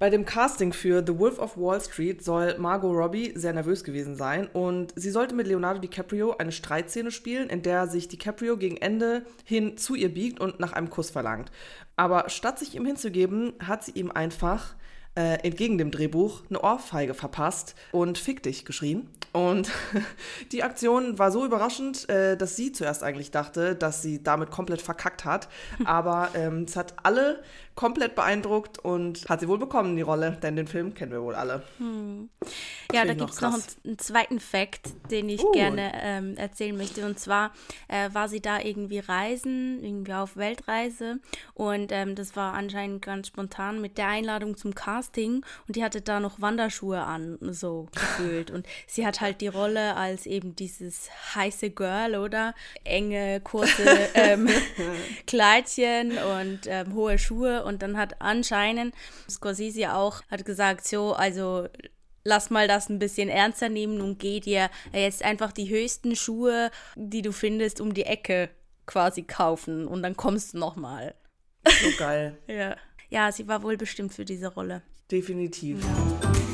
Bei dem Casting für The Wolf of Wall Street soll Margot Robbie sehr nervös gewesen sein und sie sollte mit Leonardo DiCaprio eine Streitszene spielen, in der sich DiCaprio gegen Ende hin zu ihr biegt und nach einem Kuss verlangt. Aber statt sich ihm hinzugeben, hat sie ihm einfach äh, entgegen dem Drehbuch eine Ohrfeige verpasst und Fick dich geschrien. Und die Aktion war so überraschend, äh, dass sie zuerst eigentlich dachte, dass sie damit komplett verkackt hat. Aber ähm, es hat alle komplett beeindruckt und hat sie wohl bekommen, die Rolle, denn den Film kennen wir wohl alle. Hm. Ja, da gibt es noch, noch einen, zweiten Fact, den ich uh. gerne ähm, erzählen möchte. Und zwar äh, war sie da irgendwie reisen, irgendwie auf Weltreise. Und ähm, das war anscheinend ganz spontan mit der Einladung zum Casting. Und die hatte da noch Wanderschuhe an, so gefühlt. und sie hat halt die Rolle als eben dieses heiße Girl, oder? Enge, kurze ähm, Kleidchen und ähm, hohe Schuhe. Und dann hat anscheinend Scorsese auch hat gesagt, so, also lass mal das ein bisschen ernster nehmen und geh dir jetzt einfach die höchsten Schuhe, die du findest, um die Ecke quasi kaufen und dann kommst du nochmal. So geil. ja. Ja, sie war wohl bestimmt für diese Rolle. Definitiv. Ja.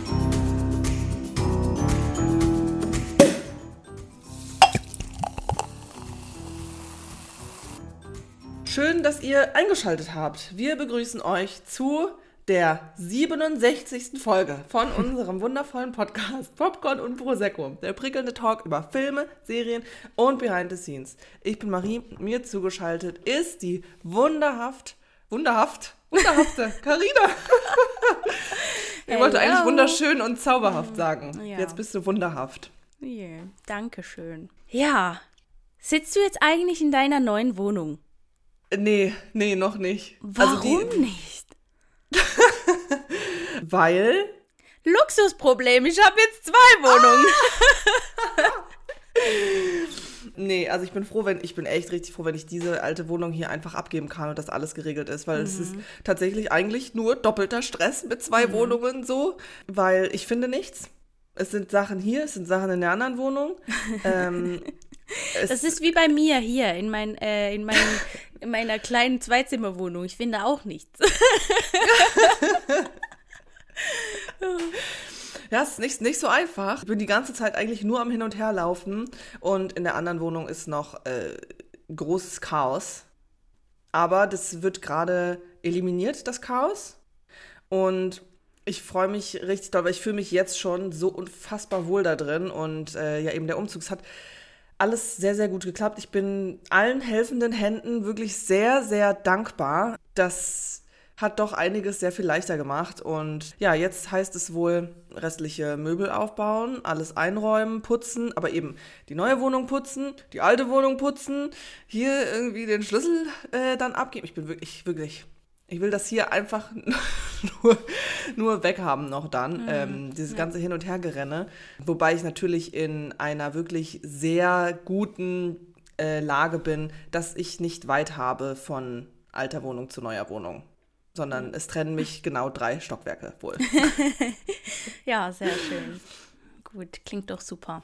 Schön, dass ihr eingeschaltet habt. Wir begrüßen euch zu der 67. Folge von unserem wundervollen Podcast Popcorn und Prosecco. Der prickelnde Talk über Filme, Serien und Behind the Scenes. Ich bin Marie, mir zugeschaltet ist die wunderhaft, wunderhaft, wunderhafte Karina. ich wollte eigentlich wunderschön und zauberhaft sagen. Ja. Jetzt bist du wunderhaft. Yeah, Dankeschön. Ja, sitzt du jetzt eigentlich in deiner neuen Wohnung? Nee, nee, noch nicht. Warum also die, nicht? Weil. Luxusproblem, ich habe jetzt zwei Wohnungen. nee, also ich bin froh, wenn ich bin echt richtig froh, wenn ich diese alte Wohnung hier einfach abgeben kann und das alles geregelt ist, weil mhm. es ist mhm. tatsächlich eigentlich nur doppelter Stress mit zwei mhm. Wohnungen so, weil ich finde nichts. Es sind Sachen hier, es sind Sachen in der anderen Wohnung. ähm, das ist wie bei mir hier in, mein, äh, in, mein, in meiner kleinen Zweizimmerwohnung. Ich finde auch nichts. Ja, es ist nicht, nicht so einfach. Ich bin die ganze Zeit eigentlich nur am Hin und Her laufen und in der anderen Wohnung ist noch äh, großes Chaos. Aber das wird gerade eliminiert, das Chaos. Und ich freue mich richtig doll, weil ich fühle mich jetzt schon so unfassbar wohl da drin. Und äh, ja, eben der Umzug hat alles sehr, sehr gut geklappt. Ich bin allen helfenden Händen wirklich sehr, sehr dankbar. Das hat doch einiges sehr viel leichter gemacht. Und ja, jetzt heißt es wohl restliche Möbel aufbauen, alles einräumen, putzen, aber eben die neue Wohnung putzen, die alte Wohnung putzen, hier irgendwie den Schlüssel äh, dann abgeben. Ich bin wirklich, wirklich ich will das hier einfach nur, nur weghaben noch dann, mhm. ähm, dieses ganze Hin- und Hergerenne. Wobei ich natürlich in einer wirklich sehr guten äh, Lage bin, dass ich nicht weit habe von alter Wohnung zu neuer Wohnung. Sondern es trennen mich genau drei Stockwerke wohl. ja, sehr schön. Gut, klingt doch super.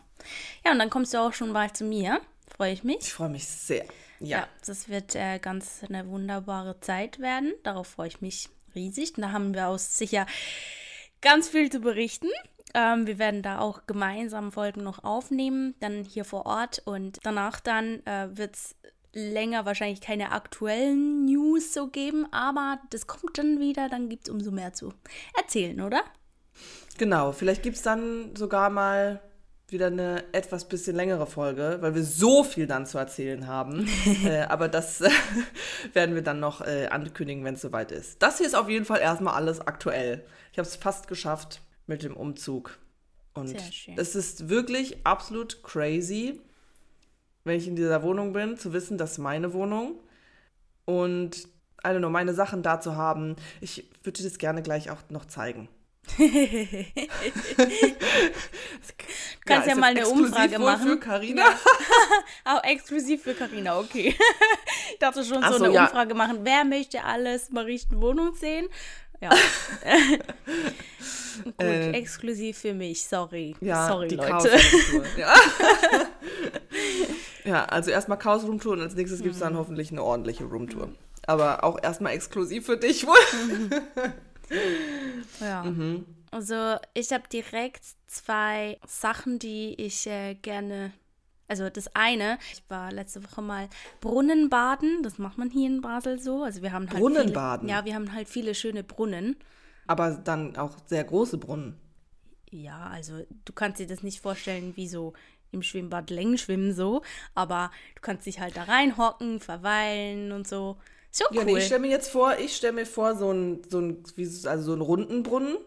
Ja, und dann kommst du auch schon mal zu mir. Freue ich mich. Ich freue mich sehr. Ja, ja das wird äh, ganz eine wunderbare Zeit werden. Darauf freue ich mich riesig. Und da haben wir aus sicher ganz viel zu berichten. Ähm, wir werden da auch gemeinsam Folgen noch aufnehmen, dann hier vor Ort und danach dann äh, wird es länger wahrscheinlich keine aktuellen News so geben, aber das kommt dann wieder, dann gibt es umso mehr zu erzählen, oder? Genau, vielleicht gibt es dann sogar mal wieder eine etwas bisschen längere Folge, weil wir so viel dann zu erzählen haben. äh, aber das äh, werden wir dann noch äh, ankündigen, wenn es soweit ist. Das hier ist auf jeden Fall erstmal alles aktuell. Ich habe es fast geschafft mit dem Umzug. Und es ist wirklich absolut crazy, wenn ich in dieser Wohnung bin, zu wissen, dass meine Wohnung und I don't know, meine Sachen da zu haben. Ich würde das gerne gleich auch noch zeigen. Du kannst ja, ja mal eine Umfrage machen. Für Carina. Auch exklusiv für Carina, okay. ich dachte schon Ach so, eine ja. Umfrage machen. Wer möchte alles Marichten Wohnung sehen? Ja. Gut, äh, exklusiv für mich, sorry. Ja, sorry, die Leute. ja. ja, also erstmal Chaos Roomtour und als nächstes gibt es dann mhm. hoffentlich eine ordentliche Roomtour. Aber auch erstmal exklusiv für dich wohl. Ja. Mhm. Also ich habe direkt zwei Sachen, die ich äh, gerne also das eine, ich war letzte Woche mal Brunnenbaden, das macht man hier in Basel so. Also wir haben halt Brunnenbaden? Viele, ja, wir haben halt viele schöne Brunnen. Aber dann auch sehr große Brunnen. Ja, also du kannst dir das nicht vorstellen wie so im Schwimmbad Längenschwimmen so, aber du kannst dich halt da reinhocken, verweilen und so. So cool. Ja, nee, ich stelle mir jetzt vor, ich stelle mir vor, so ein, so ein, also so einen runden Brunnen.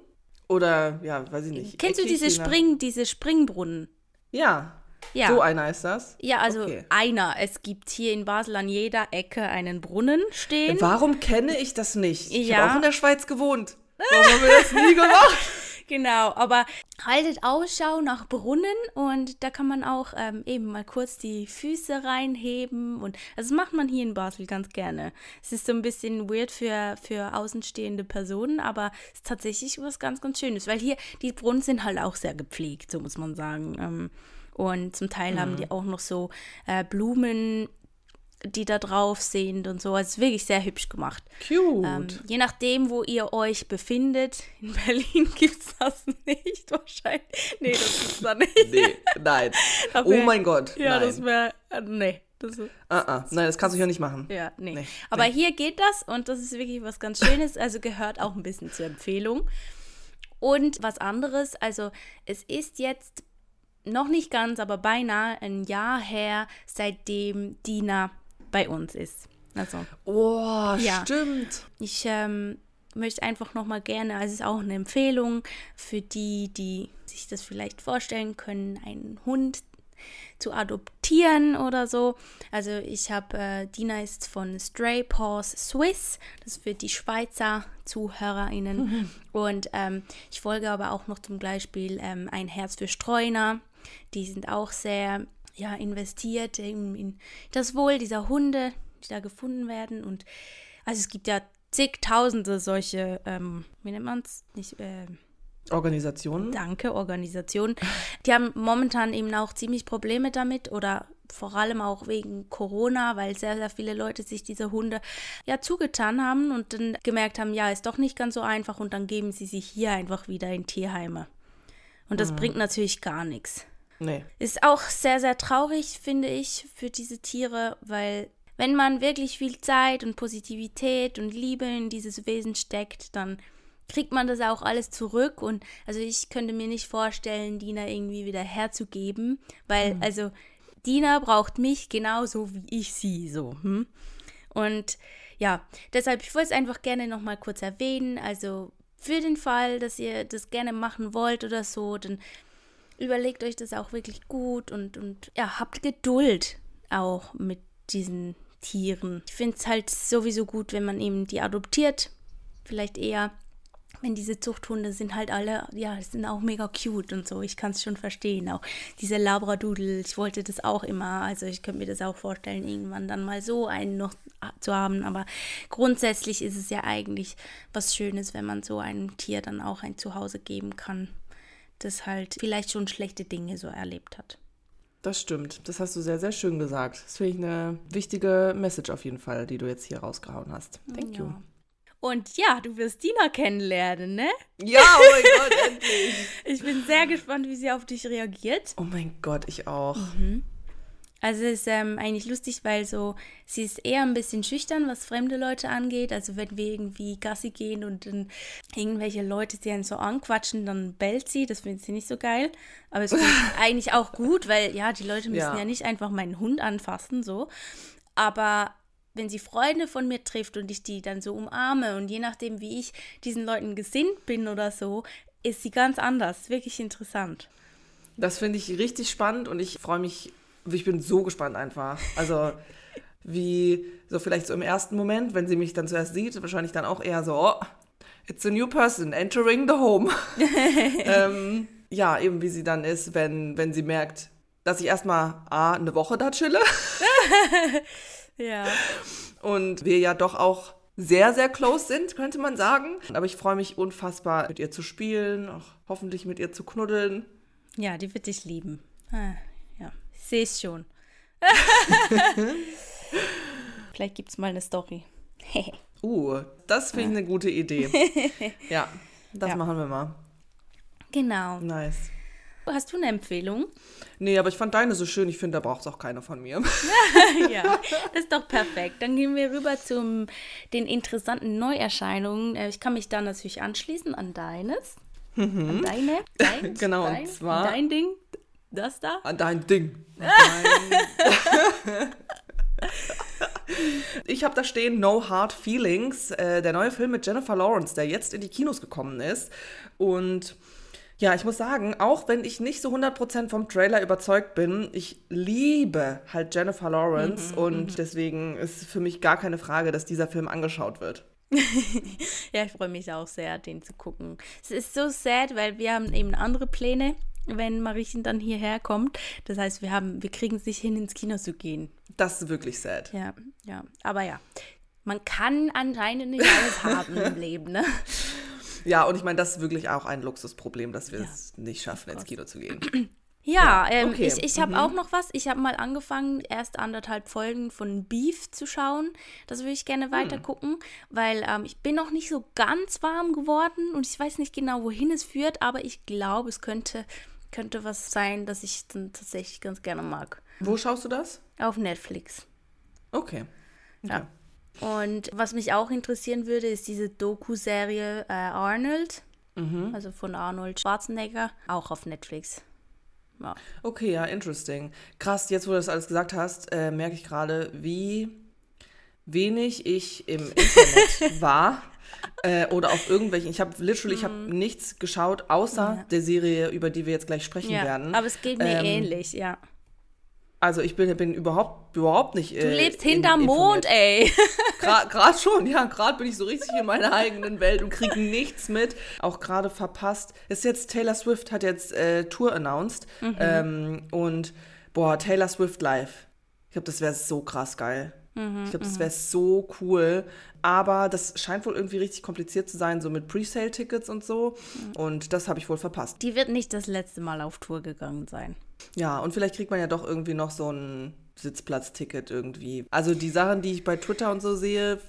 Oder, ja, weiß ich nicht. Kennst du diese Spring, diese Springbrunnen? Ja. Ja. So einer ist das? Ja, also okay. einer. Es gibt hier in Basel an jeder Ecke einen Brunnen stehen. Warum kenne ich das nicht? Ich ja. habe auch in der Schweiz gewohnt. Warum haben wir das nie gemacht? Genau, aber haltet Ausschau nach Brunnen und da kann man auch ähm, eben mal kurz die Füße reinheben und also das macht man hier in Basel ganz gerne. Es ist so ein bisschen weird für, für außenstehende Personen, aber es ist tatsächlich was ganz, ganz Schönes, weil hier die Brunnen sind halt auch sehr gepflegt, so muss man sagen. Ähm, und zum Teil mhm. haben die auch noch so äh, Blumen die da drauf sind und so. Also es ist wirklich sehr hübsch gemacht. Cute. Ähm, je nachdem, wo ihr euch befindet. In Berlin gibt es das nicht wahrscheinlich. Nee, das gibt es da nicht. nee, nein. oh mein Gott. Ja, nein. das wäre. Äh, nee. Das, uh -uh. Nein, das kannst du hier nicht machen. Ja, nee. nee Aber nee. hier geht das und das ist wirklich was ganz Schönes. Also gehört auch ein bisschen zur Empfehlung. Und was anderes, also es ist jetzt noch nicht ganz, aber beinahe ein Jahr her, seitdem Dina bei uns ist. Also, oh, ja. stimmt. Ich ähm, möchte einfach nochmal gerne, also es ist auch eine Empfehlung für die, die sich das vielleicht vorstellen können, einen Hund zu adoptieren oder so. Also ich habe, äh, Dina ist von Stray Paws Swiss, das ist für die Schweizer ZuhörerInnen. Mhm. Und ähm, ich folge aber auch noch zum Beispiel ähm, Ein Herz für Streuner. Die sind auch sehr ja, investiert in, in das Wohl dieser Hunde, die da gefunden werden. Und also es gibt ja zigtausende solche, ähm, wie nennt man es? Nicht, äh, Organisationen. Danke, Organisationen. Die haben momentan eben auch ziemlich Probleme damit oder vor allem auch wegen Corona, weil sehr, sehr viele Leute sich diese Hunde ja zugetan haben und dann gemerkt haben, ja, ist doch nicht ganz so einfach und dann geben sie sich hier einfach wieder in Tierheime. Und das mhm. bringt natürlich gar nichts. Nee. Ist auch sehr, sehr traurig, finde ich, für diese Tiere, weil wenn man wirklich viel Zeit und Positivität und Liebe in dieses Wesen steckt, dann kriegt man das auch alles zurück. Und also ich könnte mir nicht vorstellen, Dina irgendwie wieder herzugeben, weil, mhm. also, Dina braucht mich genauso wie ich sie so. Hm? Und ja, deshalb, ich wollte es einfach gerne nochmal kurz erwähnen. Also für den Fall, dass ihr das gerne machen wollt oder so, dann überlegt euch das auch wirklich gut und, und ja, habt Geduld auch mit diesen Tieren. Ich finde es halt sowieso gut, wenn man eben die adoptiert. Vielleicht eher, wenn diese Zuchthunde sind halt alle, ja, sind auch mega cute und so. Ich kann es schon verstehen. Auch diese Labradoodle, ich wollte das auch immer. Also ich könnte mir das auch vorstellen, irgendwann dann mal so einen noch zu haben. Aber grundsätzlich ist es ja eigentlich was Schönes, wenn man so einem Tier dann auch ein Zuhause geben kann das halt vielleicht schon schlechte Dinge so erlebt hat. Das stimmt. Das hast du sehr, sehr schön gesagt. Das finde ich eine wichtige Message auf jeden Fall, die du jetzt hier rausgehauen hast. Thank ja. you. Und ja, du wirst Dina kennenlernen, ne? Ja, oh mein Gott, endlich. Ich bin sehr gespannt, wie sie auf dich reagiert. Oh mein Gott, ich auch. Mhm. Also es ist ähm, eigentlich lustig, weil so, sie ist eher ein bisschen schüchtern, was fremde Leute angeht. Also wenn wir irgendwie Gassi gehen und dann irgendwelche Leute sie einen so anquatschen, dann bellt sie. Das findet sie nicht so geil. Aber es ist eigentlich auch gut, weil ja, die Leute müssen ja. ja nicht einfach meinen Hund anfassen, so. Aber wenn sie Freunde von mir trifft und ich die dann so umarme und je nachdem, wie ich diesen Leuten gesinnt bin oder so, ist sie ganz anders. Wirklich interessant. Das finde ich richtig spannend und ich freue mich ich bin so gespannt einfach. Also wie so vielleicht so im ersten Moment, wenn sie mich dann zuerst sieht, wahrscheinlich dann auch eher so, oh, it's a new person entering the home. ähm, ja, eben wie sie dann ist, wenn, wenn sie merkt, dass ich erstmal A, eine Woche da chille. ja. Und wir ja doch auch sehr, sehr close sind, könnte man sagen. Aber ich freue mich unfassbar, mit ihr zu spielen, auch hoffentlich mit ihr zu knuddeln. Ja, die wird dich lieben. Ah, sehe es schon. Vielleicht gibt es mal eine Story. uh, das finde ich eine gute Idee. Ja. Das Ja. machen wir mal. Genau. Nice. Hast du eine Empfehlung? Nee, aber ich fand deine so schön. Ich finde, da braucht es auch keine von mir. ja, das ist doch perfekt. Dann gehen wir rüber zu den interessanten Neuerscheinungen. Äh, Ich kann mich da natürlich anschließen an deines. An deine. Dein, Mhm. Genau, und dein, zwar- Dein Ding. Das da. An dein Ding. Dein- ich habe da stehen No Hard Feelings, äh, der neue Film mit Jennifer Lawrence, der jetzt in die Kinos gekommen ist. Und ja, ich muss sagen, auch wenn ich nicht so 100% vom Trailer überzeugt bin, ich liebe halt Jennifer Lawrence und deswegen ist für mich gar keine Frage, dass dieser Film angeschaut wird. Ja, ich freue mich auch sehr, den zu gucken. Es ist so sad, weil wir haben eben andere Pläne, wenn Mariechen dann hierher kommt. Das heißt, wir haben, wir kriegen es nicht hin, ins Kino zu gehen. Das ist wirklich sad. Ja, ja. Aber ja, man kann anscheinend nicht alles haben im Leben, ne? Ja, und ich meine, das ist wirklich auch ein Luxusproblem, dass wir es nicht schaffen, ins Kino zu gehen. Ja, ähm, okay. ich, ich habe auch noch was. Ich habe mal angefangen, erst anderthalb Folgen von Beef zu schauen. Das würde ich gerne weiter gucken, weil ähm, ich bin noch nicht so ganz warm geworden und ich weiß nicht genau, wohin es führt, aber ich glaube, es könnte, könnte was sein, das ich dann tatsächlich ganz gerne mag. Wo schaust du das? Auf Netflix. Okay. Ja. Und was mich auch interessieren würde, ist diese Doku-Serie äh, Arnold. Also von Arnold Schwarzenegger, auch auf Netflix. Ja. Okay, ja, interesting. Krass, jetzt wo du das alles gesagt hast, äh, merke ich gerade, wie wenig ich im Internet war. Äh, oder auf irgendwelchen. Ich habe literally, ich habe nichts geschaut, außer der Serie, über die wir jetzt gleich sprechen ja. werden. Aber es geht mir Ähm, ähnlich, ja. Also ich bin, bin überhaupt, überhaupt nicht. Du lebst hinterm Mond, ey. Gerade schon, ja, gerade bin ich so richtig in meiner eigenen Welt und kriege nichts mit. Auch gerade verpasst. Ist jetzt Taylor Swift hat jetzt äh, Tour announced ähm, und boah, Taylor Swift live. Ich glaube, das wäre so krass geil. Ich glaube, das wäre so cool. Aber das scheint wohl irgendwie richtig kompliziert zu sein, so mit Presale-Tickets und so. Und das habe ich wohl verpasst. Die wird nicht das letzte Mal auf Tour gegangen sein. Ja, und vielleicht kriegt man ja doch irgendwie noch so ein Sitzplatzticket irgendwie. Also die Sachen, die ich bei Twitter und so sehe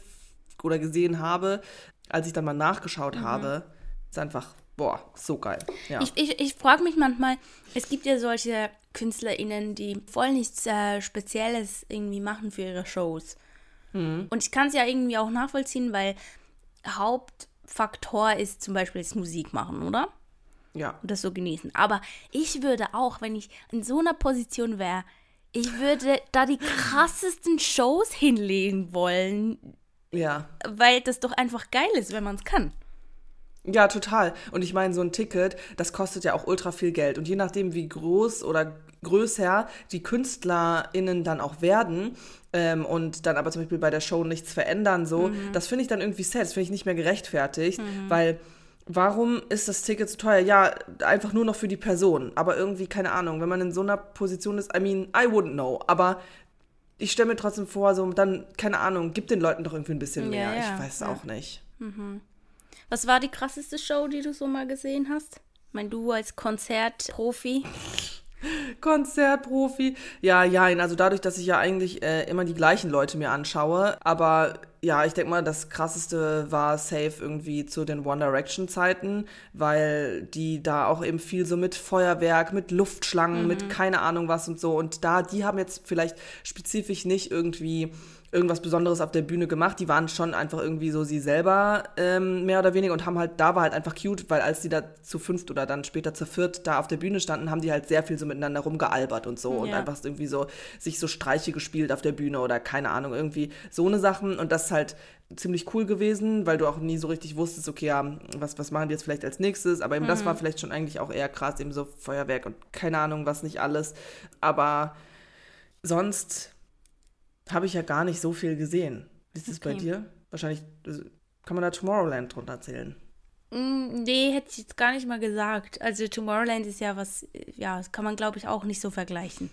oder gesehen habe, als ich dann mal nachgeschaut habe, ist einfach, boah, so geil. Ja. Ich, ich, ich frage mich manchmal, es gibt ja solche KünstlerInnen, die voll nichts äh, Spezielles irgendwie machen für ihre Shows. Und ich kann es ja irgendwie auch nachvollziehen, weil Hauptfaktor ist zum Beispiel das Musik machen, oder? ja. Und das so genießen. Aber ich würde auch, wenn ich in so einer Position wäre, ich würde da die krassesten Shows hinlegen wollen, Ja. weil das doch einfach geil ist, wenn man es kann. Ja, total. Und ich meine, so ein Ticket, das kostet ja auch ultra viel Geld. Und je nachdem, wie groß oder größer die KünstlerInnen dann auch werden ähm, und dann aber zum Beispiel bei der Show nichts verändern, so, das finde ich dann irgendwie sad. Das finde ich nicht mehr gerechtfertigt, weil warum ist das Ticket so teuer? Ja, einfach nur noch für die Person. Aber irgendwie, keine Ahnung, wenn man in so einer Position ist, I mean, I wouldn't know. Aber ich stelle mir trotzdem vor, so dann, keine Ahnung, gib den Leuten doch irgendwie ein bisschen Ja, mehr. ja, ich weiß ja. auch nicht. Was war die krasseste Show, die du so mal gesehen hast? Ich meine, du als Konzertprofi. Konzertprofi. Ja, ja, also dadurch, dass ich ja eigentlich äh, immer die gleichen Leute mir anschaue, aber ja, ich denke mal, das krasseste war safe irgendwie zu den One Direction Zeiten, weil die da auch eben viel so mit Feuerwerk, mit Luftschlangen, mit keine Ahnung was und so. Und da, die haben jetzt vielleicht spezifisch nicht irgendwie irgendwas Besonderes auf der Bühne gemacht. Die waren schon einfach irgendwie so sie selber ähm, mehr oder weniger und haben halt, da war halt einfach cute, weil als die da zu fünft oder dann später zu viert da auf der Bühne standen, haben die halt sehr viel so miteinander rumgealbert und so und Ja. einfach irgendwie so sich so Streiche gespielt auf der Bühne oder keine Ahnung, irgendwie so eine Sachen und das ist halt ziemlich cool gewesen, weil du auch nie so richtig wusstest, okay, ja, was, was machen die jetzt vielleicht als nächstes, aber eben das war vielleicht schon eigentlich auch eher krass, eben so Feuerwerk und keine Ahnung, was nicht alles, aber sonst habe ich ja gar nicht so viel gesehen. Wie ist es bei Okay. dir? Wahrscheinlich äh, kann man da Tomorrowland drunter zählen. Mm, Nee, hätte ich jetzt gar nicht mal gesagt. Also Tomorrowland ist ja was, ja, das kann man glaube ich auch nicht so vergleichen.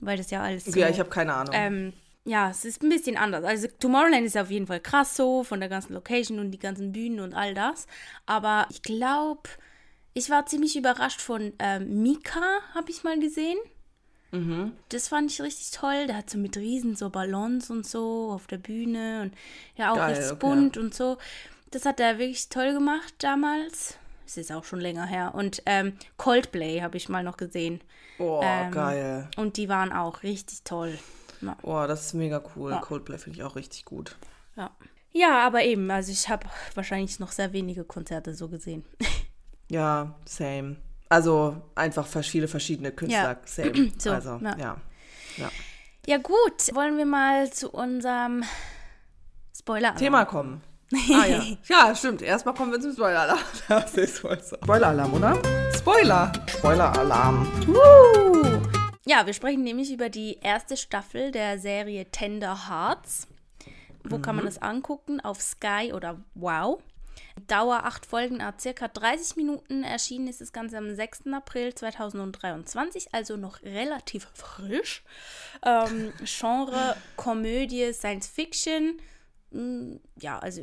Weil das ja alles so, Ja, ich habe keine Ahnung. ähm, ja, es ist ein bisschen anders. Also Tomorrowland ist auf jeden Fall krass so, von der ganzen Location und die ganzen Bühnen und all das. Aber ich glaube, ich war ziemlich überrascht von ähm, Mika, habe ich mal gesehen. Mhm. Das fand ich richtig toll. Der hat so mit Riesen so Ballons und so auf der Bühne und ja auch Geil, richtig okay. bunt und so. Das hat er wirklich toll gemacht damals. es ist auch schon länger her. Und ähm, Coldplay habe ich mal noch gesehen. Oh, Ähm, geil. Und die waren auch richtig toll. Ja. Oh, das ist mega cool. Ja. Coldplay finde ich auch richtig gut. Ja. ja, aber eben, also ich habe wahrscheinlich noch sehr wenige Konzerte so gesehen. Ja, same. Also einfach viele verschiedene Künstler. Ja. Same. So, also, ja. ja. ja. Ja gut, wollen wir mal zu unserem Spoiler Thema kommen. Ah ja. Ja, stimmt. Erstmal kommen wir zum Spoiler-Alarm. Das ist. Spoiler-Alarm, oder? Spoiler. Spoiler-Alarm. Woo! Ja, wir sprechen nämlich über die erste Staffel der Serie Tender Hearts. Wo kann man das angucken? Auf Sky oder Wow. Dauer acht Folgen, a circa 30 Minuten. Erschienen ist das Ganze am 6. April 2023, also noch relativ frisch. Ähm, Genre Komödie, Science Fiction. Mm, Ja, also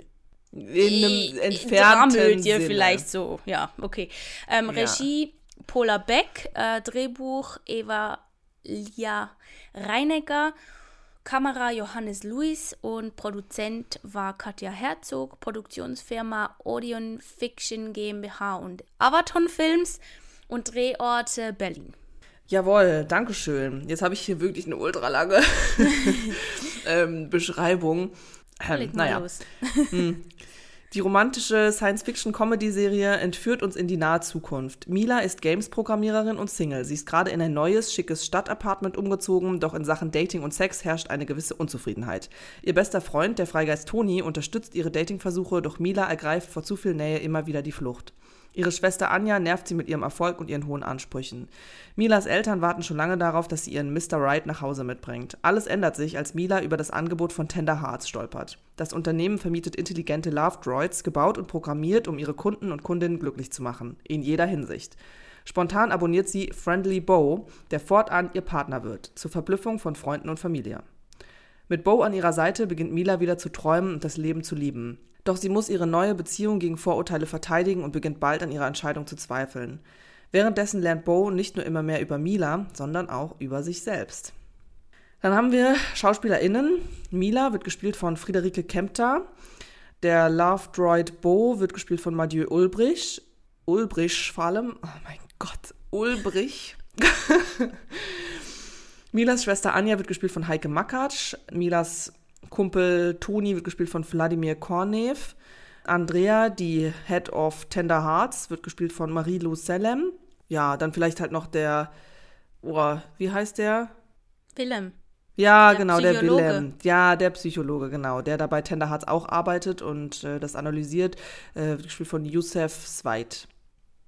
In einem entfernten Dramödie Sinne. vielleicht so, ja, okay. Ähm, Ja. Regie Paula Beck, äh, Drehbuch Eva Lia Reinecker, Kamera Johannes Luis und Produzent war Katja Herzog, Produktionsfirma Odeon Fiction GmbH und Avaton Films und Drehorte Berlin. Jawohl, Dankeschön. Jetzt habe ich hier wirklich eine ultralange ähm, Beschreibung. Ähm, naja, los. Die romantische Science-Fiction-Comedy-Serie entführt uns in die nahe Zukunft. Mila ist Games-Programmiererin und Single. Sie ist gerade in ein neues, schickes Stadtapartment umgezogen, doch in Sachen Dating und Sex herrscht eine gewisse Unzufriedenheit. Ihr bester Freund, der Freigeist Toni, unterstützt ihre Datingversuche, doch Mila ergreift vor zu viel Nähe immer wieder die Flucht. Ihre Schwester Anja nervt sie mit ihrem Erfolg und ihren hohen Ansprüchen. Milas Eltern warten schon lange darauf, dass sie ihren Mr. Right nach Hause mitbringt. Alles ändert sich, als Mila über das Angebot von Tender Hearts stolpert. Das Unternehmen vermietet intelligente Love Droids, gebaut und programmiert, um ihre Kunden und Kundinnen glücklich zu machen. In jeder Hinsicht. Spontan abonniert sie Friendly Bo, der fortan ihr Partner wird, zur Verblüffung von Freunden und Familie. Mit Bo an ihrer Seite beginnt Mila wieder zu träumen und das Leben zu lieben. Doch sie muss ihre neue Beziehung gegen Vorurteile verteidigen und beginnt bald an ihrer Entscheidung zu zweifeln. Währenddessen lernt Bo nicht nur immer mehr über Mila, sondern auch über sich selbst. Dann haben wir SchauspielerInnen. Mila wird gespielt von Friederike Kempter. Der Love Droid Bo wird gespielt von Mathieu Ulbrich. Ulbrich vor allem. Oh mein Gott, Ulbrich. Milas Schwester Anja wird gespielt von Heike Makatsch. Milas Kumpel Toni wird gespielt von Wladimir Kornev. Andrea, die Head of Tender Hearts, wird gespielt von Marie-Lou Selem. Ja, dann vielleicht halt noch der, oh, wie heißt der? Willem. Ja, Der genau, der Psychologe. Willem. Ja, der Psychologe, genau. Der dabei Tender Hearts auch arbeitet und äh, das analysiert. Äh, wird gespielt von Youssef Zweit.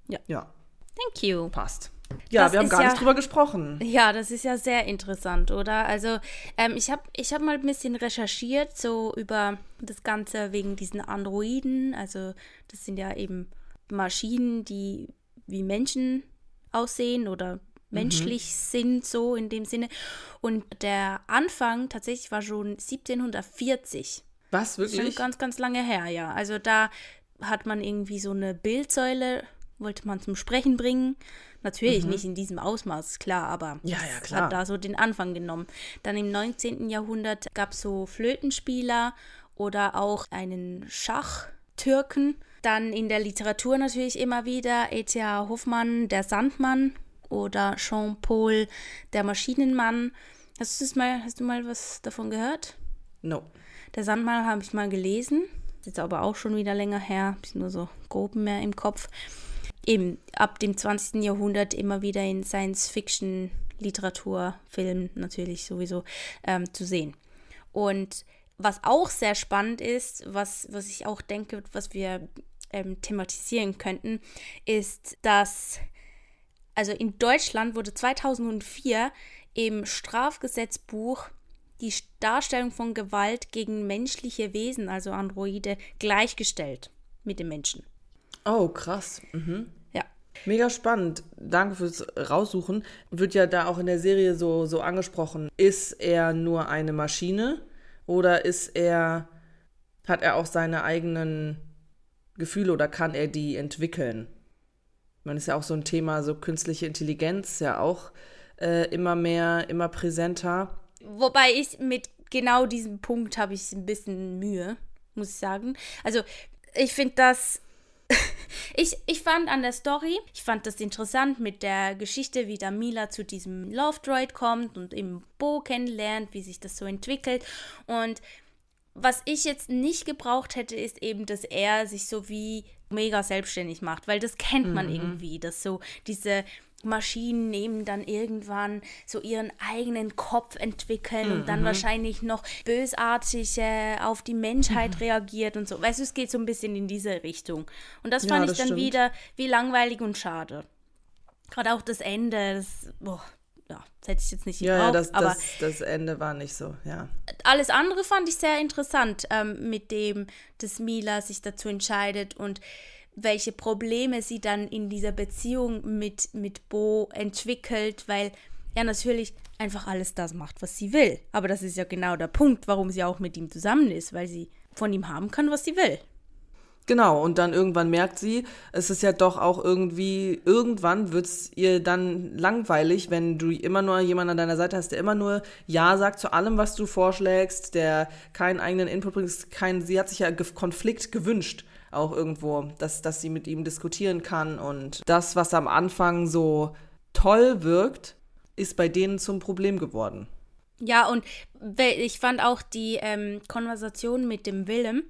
Ja. Ja, Thank you. passt. Ja, Das wir haben gar ja- nicht drüber gesprochen. Ja, das ist ja sehr interessant, oder? Also, ähm, ich habe ich hab mal ein bisschen recherchiert, so über das Ganze wegen diesen Androiden. Also, das sind ja eben Maschinen, die wie Menschen aussehen oder menschlich sind, so in dem Sinne. Und der Anfang tatsächlich war schon 1740. Was, Schon wirklich? ganz, ganz lange her, ja. Also da hat man irgendwie so eine Bildsäule, wollte man zum Sprechen bringen. Natürlich nicht in diesem Ausmaß, klar, aber Mhm. Ja, ja, klar. hat da so den Anfang genommen. Dann im 19. Jahrhundert gab es so Flötenspieler oder auch einen Schachtürken. Dann in der Literatur natürlich immer wieder E.T.A. Hoffmann, der Sandmann oder Jean-Paul, der Maschinenmann. Hast du, mal, hast du mal was davon gehört? No. Der Sandmann habe ich mal gelesen. Ist jetzt aber auch schon wieder länger her. Ich nur so grob mehr im Kopf. Eben ab dem 20. Jahrhundert immer wieder in Science-Fiction, Literatur, Film natürlich sowieso ähm, zu sehen. Und was auch sehr spannend ist, was, was ich auch denke, was wir ähm, thematisieren könnten, ist, dass also in Deutschland wurde 2004 im Strafgesetzbuch die Darstellung von Gewalt gegen menschliche Wesen, also Androide, gleichgestellt mit den Menschen. Oh, krass. Mhm. Ja. Mega spannend. Danke fürs Raussuchen. Wird ja da auch in der Serie so, so angesprochen. Ist er nur eine Maschine oder ist er, hat er auch seine eigenen Gefühle oder kann er die entwickeln? Man ist ja auch so ein Thema, so künstliche Intelligenz, ja auch äh, immer mehr, immer präsenter. Wobei ich mit genau diesem Punkt habe ich ein bisschen Mühe, muss ich sagen. Also ich finde das ich, ich fand an der Story, ich fand das interessant mit der Geschichte, wie da Mila zu diesem Love Droid kommt und im Bo kennenlernt, wie sich das so entwickelt. Und was ich jetzt nicht gebraucht hätte, ist eben, dass er sich so wie mega selbstständig macht, weil das kennt man mhm. irgendwie, dass so diese Maschinen nehmen dann irgendwann so ihren eigenen Kopf entwickeln mhm. und dann mhm. wahrscheinlich noch bösartig äh, auf die Menschheit mhm. reagiert und so. Weißt du, es geht so ein bisschen in diese Richtung. Und das fand ja, das ich dann stimmt. wieder wie langweilig und schade. Gerade auch das Ende, das, boah, ja, das hätte ich jetzt nicht gebraucht. Ja, ja das, aber das, das, Ende war nicht so, ja. Alles andere fand ich sehr interessant, ähm, mit dem, dass Mila sich dazu entscheidet und welche Probleme sie dann in dieser Beziehung mit, mit Bo entwickelt, weil er natürlich einfach alles das macht, was sie will. Aber das ist ja genau der Punkt, warum sie auch mit ihm zusammen ist, weil sie von ihm haben kann, was sie will. Genau, und dann irgendwann merkt sie, es ist ja doch auch irgendwie, irgendwann wird es ihr dann langweilig, wenn du immer nur jemanden an deiner Seite hast, der immer nur Ja sagt zu allem, was du vorschlägst, der keinen eigenen Input bringt, kein, sie hat sich ja Konflikt gewünscht auch irgendwo, dass, dass sie mit ihm diskutieren kann. Und das, was am Anfang so toll wirkt, ist bei denen zum Problem geworden. Ja, und ich fand auch die ähm, Konversation mit dem Willem,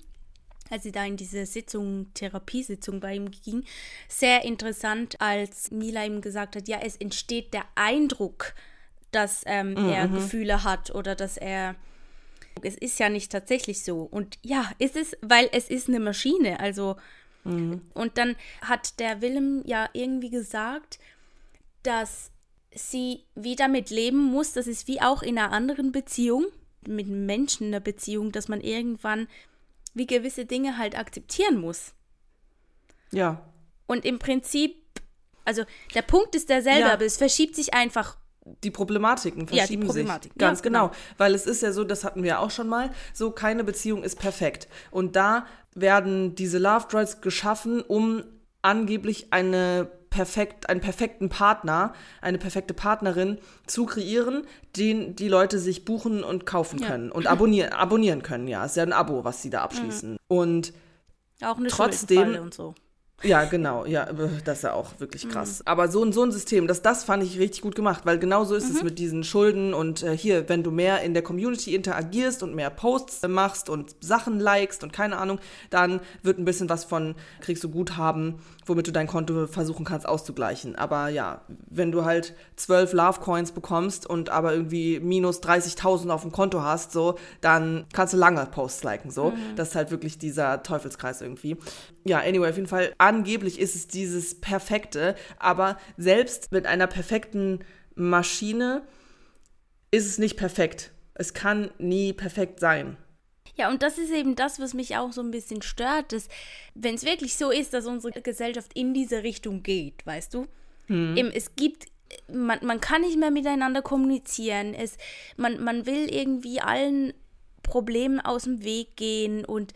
als sie da in diese Sitzung, Therapiesitzung bei ihm ging, sehr interessant, als Mila ihm gesagt hat, ja, es entsteht der Eindruck, dass ähm, mhm. er Gefühle hat oder dass er es ist ja nicht tatsächlich so. Und ja, ist es, weil es ist eine Maschine. Also, mhm. und dann hat der Willem ja irgendwie gesagt, dass sie wieder mit leben muss. Das ist wie auch in einer anderen Beziehung, mit Menschen in einer Beziehung, dass man irgendwann wie gewisse Dinge halt akzeptieren muss. Ja. Und im Prinzip, also der Punkt ist derselbe, ja. aber es verschiebt sich einfach die Problematiken verschieben ja, die Problematik. sich. Ganz ja, genau. genau. Weil es ist ja so, das hatten wir auch schon mal, so keine Beziehung ist perfekt. Und da werden diese Love Droids geschaffen, um angeblich eine perfekt, einen perfekten Partner, eine perfekte Partnerin zu kreieren, den die Leute sich buchen und kaufen ja. können und abonnieren, abonnieren können. Ja, ist ja ein Abo, was sie da abschließen. Mhm. Und auch eine trotzdem und so. Ja, genau, ja, das ist ja auch wirklich krass. Mhm. Aber so, so ein System, das, das fand ich richtig gut gemacht, weil genau so ist mhm. es mit diesen Schulden und äh, hier, wenn du mehr in der Community interagierst und mehr Posts machst und Sachen likest und keine Ahnung, dann wird ein bisschen was von, kriegst du Guthaben, womit du dein Konto versuchen kannst auszugleichen. Aber ja, wenn du halt zwölf Love Coins bekommst und aber irgendwie minus 30.000 auf dem Konto hast, so, dann kannst du lange Posts liken, so. Mhm. Das ist halt wirklich dieser Teufelskreis irgendwie. Ja, anyway, auf jeden Fall angeblich ist es dieses Perfekte, aber selbst mit einer perfekten Maschine ist es nicht perfekt. Es kann nie perfekt sein. Ja, und das ist eben das, was mich auch so ein bisschen stört, dass wenn es wirklich so ist, dass unsere Gesellschaft in diese Richtung geht, weißt du? Hm. Eben, es gibt man, man kann nicht mehr miteinander kommunizieren. Es, man, man will irgendwie allen Problemen aus dem Weg gehen und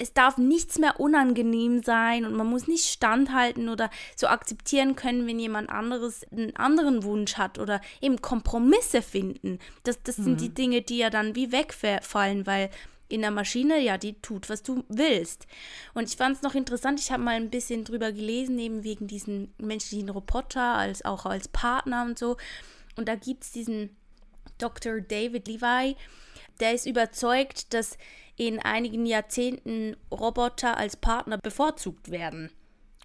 es darf nichts mehr unangenehm sein und man muss nicht standhalten oder so akzeptieren können, wenn jemand anderes einen anderen Wunsch hat oder eben Kompromisse finden. Das, das mhm. sind die mhm. Dinge, die ja dann wie wegfallen, weil in der Maschine, ja, die tut, was du willst. Und ich fand es noch interessant, ich habe mal ein bisschen drüber gelesen, eben wegen diesen menschlichen Roboter, als auch als Partner und so. Und da gibt es diesen Dr. David Levi, der ist überzeugt, dass in einigen Jahrzehnten Roboter als Partner bevorzugt werden.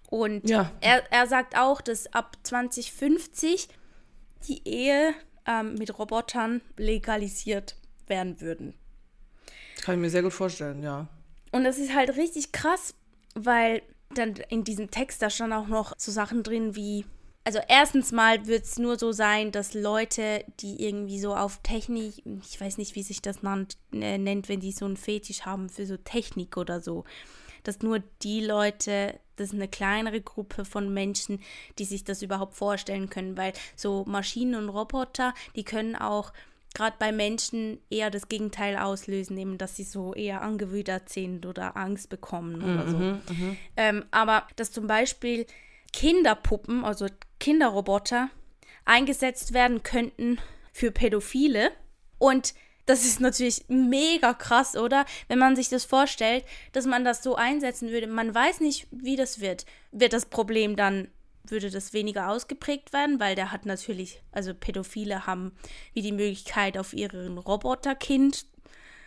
Und ja. er, er sagt auch, dass ab 2050 die Ehe ähm, mit Robotern legalisiert werden würden. Das kann ich mir sehr gut vorstellen, ja. Und das ist halt richtig krass, weil dann in diesem Text da stand auch noch so Sachen drin wie also erstens mal wird es nur so sein, dass Leute, die irgendwie so auf Technik, ich weiß nicht, wie sich das nannt, äh, nennt, wenn die so einen Fetisch haben für so Technik oder so, dass nur die Leute, das ist eine kleinere Gruppe von Menschen, die sich das überhaupt vorstellen können, weil so Maschinen und Roboter, die können auch gerade bei Menschen eher das Gegenteil auslösen, eben dass sie so eher angewidert sind oder Angst bekommen oder so. Mhm, mhm. ähm, aber dass zum Beispiel Kinderpuppen, also Kinderroboter, eingesetzt werden könnten für Pädophile. Und das ist natürlich mega krass, oder? Wenn man sich das vorstellt, dass man das so einsetzen würde. Man weiß nicht, wie das wird. Wird das Problem dann, würde das weniger ausgeprägt werden, weil der hat natürlich, also Pädophile haben wie die Möglichkeit, auf ihren Roboterkind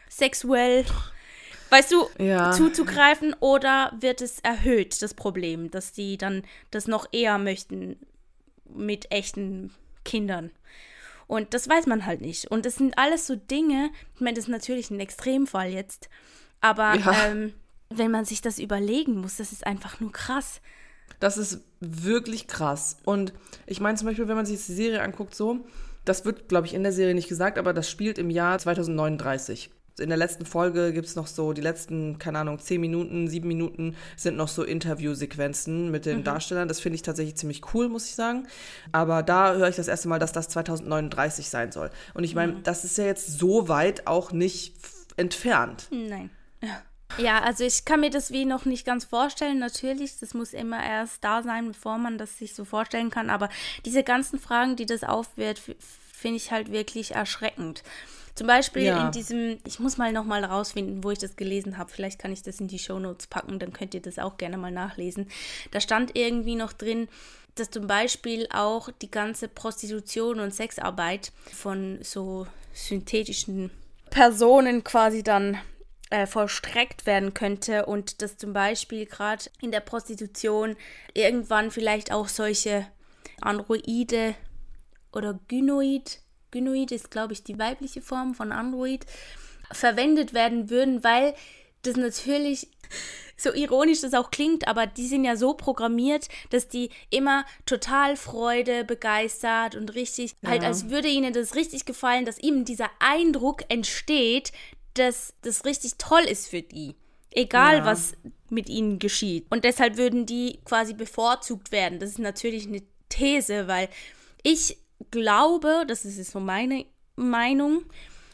sexuell, weißt du, ja. zuzugreifen oder wird es erhöht, das Problem, dass die dann das noch eher möchten mit echten Kindern? Und das weiß man halt nicht. Und das sind alles so Dinge, ich meine, das ist natürlich ein Extremfall jetzt, aber ja. ähm, wenn man sich das überlegen muss, das ist einfach nur krass. Das ist wirklich krass. Und ich meine zum Beispiel, wenn man sich die Serie anguckt, so, das wird, glaube ich, in der Serie nicht gesagt, aber das spielt im Jahr 2039 in der letzten Folge gibt es noch so, die letzten, keine Ahnung, zehn Minuten, sieben Minuten sind noch so Interviewsequenzen mit den mhm. Darstellern. Das finde ich tatsächlich ziemlich cool, muss ich sagen. Aber da höre ich das erste Mal, dass das 2039 sein soll. Und ich meine, mhm. das ist ja jetzt so weit auch nicht entfernt. Nein. Ja. Ja, also ich kann mir das wie noch nicht ganz vorstellen. Natürlich, das muss immer erst da sein, bevor man das sich so vorstellen kann. Aber diese ganzen Fragen, die das aufwirft, finde ich halt wirklich erschreckend. Zum Beispiel ja. in diesem, ich muss mal nochmal rausfinden, wo ich das gelesen habe. Vielleicht kann ich das in die Shownotes packen, dann könnt ihr das auch gerne mal nachlesen. Da stand irgendwie noch drin, dass zum Beispiel auch die ganze Prostitution und Sexarbeit von so synthetischen Personen quasi dann äh, vollstreckt werden könnte und dass zum Beispiel gerade in der Prostitution irgendwann vielleicht auch solche Androide oder Gynoid Gynoid ist, glaube ich, die weibliche Form von Android, verwendet werden würden, weil das natürlich so ironisch das auch klingt, aber die sind ja so programmiert, dass die immer total Freude, begeistert und richtig, ja. halt als würde ihnen das richtig gefallen, dass ihnen dieser Eindruck entsteht, dass das richtig toll ist für die. Egal, ja. was mit ihnen geschieht. Und deshalb würden die quasi bevorzugt werden. Das ist natürlich eine These, weil ich glaube, das ist so meine Meinung,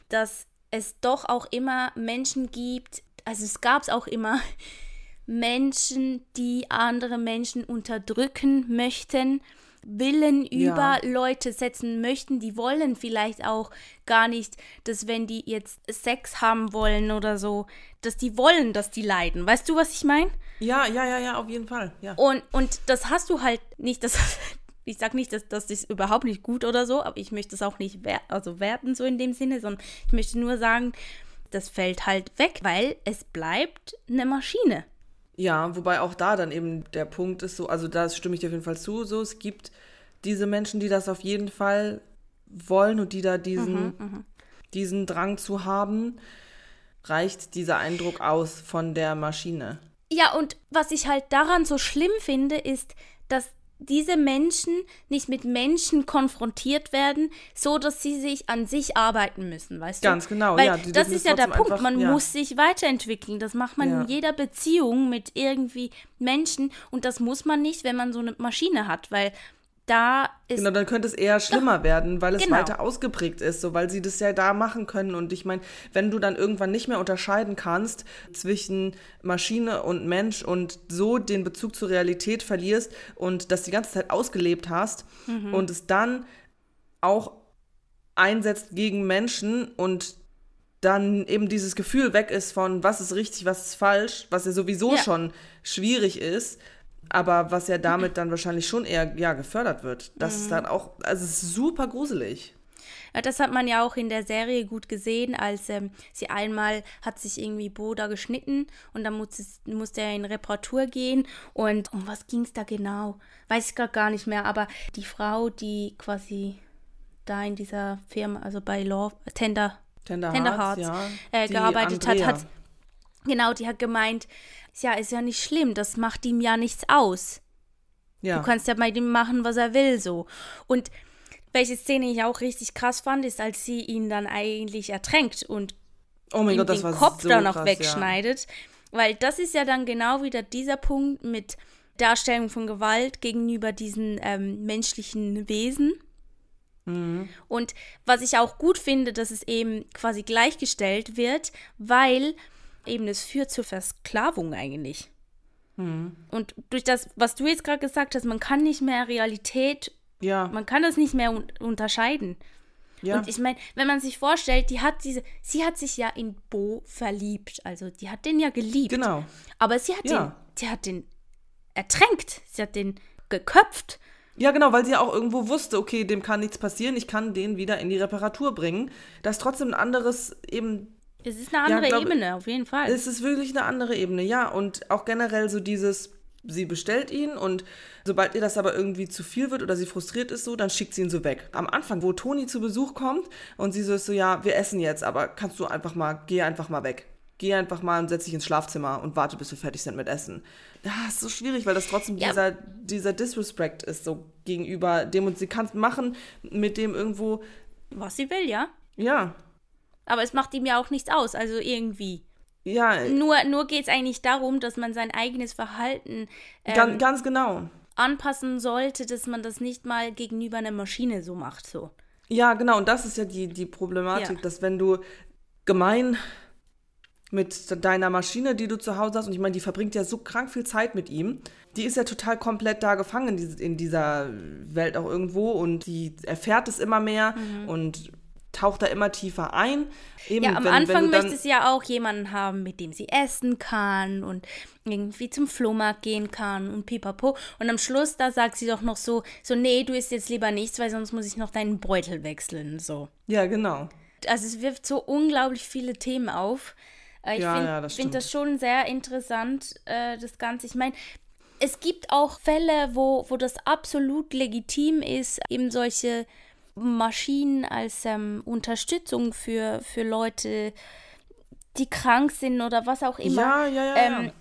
dass es doch auch immer Menschen gibt, also es gab es auch immer Menschen, die andere Menschen unterdrücken möchten, Willen über ja. Leute setzen möchten, die wollen vielleicht auch gar nicht, dass wenn die jetzt Sex haben wollen oder so, dass die wollen, dass die leiden. Weißt du, was ich meine? Ja, ja, ja, ja, auf jeden Fall. Ja. Und, und das hast du halt nicht, das, ich sage nicht, dass das ist überhaupt nicht gut oder so, aber ich möchte es auch nicht wer also werten so in dem Sinne, sondern ich möchte nur sagen, das fällt halt weg, weil es bleibt eine Maschine. Ja, wobei auch da dann eben der Punkt ist so, also da stimme ich dir auf jeden Fall zu, so es gibt diese Menschen, die das auf jeden Fall wollen und die da diesen, mhm, mhm. diesen Drang zu haben, reicht dieser Eindruck aus von der Maschine. Ja, und was ich halt daran so schlimm finde, ist, dass diese Menschen nicht mit Menschen konfrontiert werden, so dass sie sich an sich arbeiten müssen, weißt du? Ganz genau, Weil ja. das ist ja der Punkt, einfach, man ja. muss sich weiterentwickeln. Das macht man ja. in jeder Beziehung mit irgendwie Menschen und das muss man nicht, wenn man so eine Maschine hat, weil da ist. Genau, dann könnte es eher schlimmer werden, weil es genau. weiter ausgeprägt ist, so weil sie das ja da machen können. Und ich meine, wenn du dann irgendwann nicht mehr unterscheiden kannst zwischen Maschine und Mensch und so den Bezug zur Realität verlierst und das die ganze Zeit ausgelebt hast mhm. und es dann auch einsetzt gegen Menschen und dann eben dieses Gefühl weg ist von was ist richtig, was ist falsch, was ja sowieso ja. schon schwierig ist aber was ja damit dann wahrscheinlich schon eher ja, gefördert wird. Das mhm. ist dann auch, also es ist super gruselig. Ja, das hat man ja auch in der Serie gut gesehen, als ähm, sie einmal hat sich irgendwie Boda geschnitten und dann musste, musste er in Reparatur gehen. Und um was ging es da genau? Weiß ich gerade gar nicht mehr, aber die Frau, die quasi da in dieser Firma, also bei Law, Tender, Tender, Tender Hearts, ja, äh, gearbeitet Andrea. hat, hat, genau, die hat gemeint, ja, ist ja nicht schlimm, das macht ihm ja nichts aus. Ja. Du kannst ja bei ihm machen, was er will, so. Und welche Szene ich auch richtig krass fand, ist, als sie ihn dann eigentlich ertränkt und oh ihm Gott, den Kopf so da noch krass, wegschneidet. Ja. Weil das ist ja dann genau wieder dieser Punkt mit Darstellung von Gewalt gegenüber diesen ähm, menschlichen Wesen. Mhm. Und was ich auch gut finde, dass es eben quasi gleichgestellt wird, weil eben es führt zur Versklavung eigentlich. Mhm. Und durch das, was du jetzt gerade gesagt hast, man kann nicht mehr Realität, ja. man kann das nicht mehr un unterscheiden. Ja. Und ich meine, wenn man sich vorstellt, die hat diese, sie hat sich ja in Bo verliebt. Also die hat den ja geliebt. Genau. Aber sie hat ja. den, sie hat den ertränkt. Sie hat den geköpft. Ja, genau, weil sie ja auch irgendwo wusste, okay, dem kann nichts passieren, ich kann den wieder in die Reparatur bringen. Das ist trotzdem ein anderes eben. Es ist eine andere ja, glaub, Ebene, auf jeden Fall. Es ist wirklich eine andere Ebene, ja. Und auch generell so dieses, sie bestellt ihn und sobald ihr das aber irgendwie zu viel wird oder sie frustriert ist so, dann schickt sie ihn so weg. Am Anfang, wo Toni zu Besuch kommt und sie so ist so, ja, wir essen jetzt, aber kannst du einfach mal, geh einfach mal weg. Geh einfach mal und setz dich ins Schlafzimmer und warte, bis wir fertig sind mit Essen. Ja, ist so schwierig, weil das trotzdem ja. dieser, dieser Disrespect ist so gegenüber dem und sie kann es machen mit dem irgendwo. Was sie will, ja? Ja. Aber es macht ihm ja auch nichts aus, also irgendwie. Ja. Nur, nur geht es eigentlich darum, dass man sein eigenes Verhalten ähm, ganz, ganz genau anpassen sollte, dass man das nicht mal gegenüber einer Maschine so macht. So. Ja, genau. Und das ist ja die, die Problematik, ja. dass wenn du gemein mit deiner Maschine, die du zu Hause hast, und ich meine, die verbringt ja so krank viel Zeit mit ihm, die ist ja total komplett da gefangen in, dieser Welt auch irgendwo und die erfährt es immer mehr mhm. und taucht da immer tiefer ein. Eben, ja, am wenn, Anfang wenn möchte sie ja auch jemanden haben, mit dem sie essen kann und irgendwie zum Flohmarkt gehen kann und pipapo. Und am Schluss, da sagt sie doch noch so, so, nee, du isst jetzt lieber nichts, weil sonst muss ich noch deinen Beutel wechseln, so. Ja, genau. Also es wirft so unglaublich viele Themen auf. Äh, ich ja, finde ja, das, find das schon sehr interessant, äh, das Ganze. Ich meine, es gibt auch Fälle, wo, wo das absolut legitim ist, eben solche Maschinen als ähm, Unterstützung für, für Leute, die krank sind oder was auch immer, ja, ja, ja, ähm,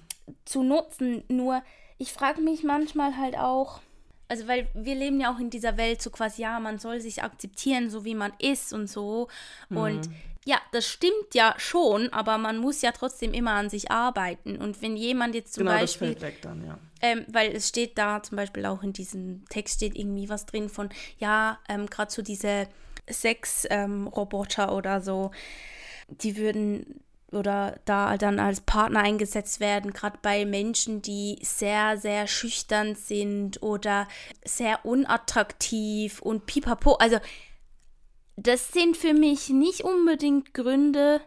zu nutzen. Nur, ich frage mich manchmal halt auch, also weil wir leben ja auch in dieser Welt so quasi, ja, man soll sich akzeptieren, so wie man ist und so. Mhm. Und ja, das stimmt ja schon, aber man muss ja trotzdem immer an sich arbeiten. Und wenn jemand jetzt zum genau, Beispiel. Das fällt weg dann, ja. Ähm, weil es steht da zum Beispiel auch in diesem Text steht irgendwie was drin von, ja, ähm, gerade so diese Sex-Roboter ähm, oder so, die würden oder da dann als Partner eingesetzt werden, gerade bei Menschen, die sehr, sehr schüchtern sind oder sehr unattraktiv und pipapo. Also das sind für mich nicht unbedingt Gründe.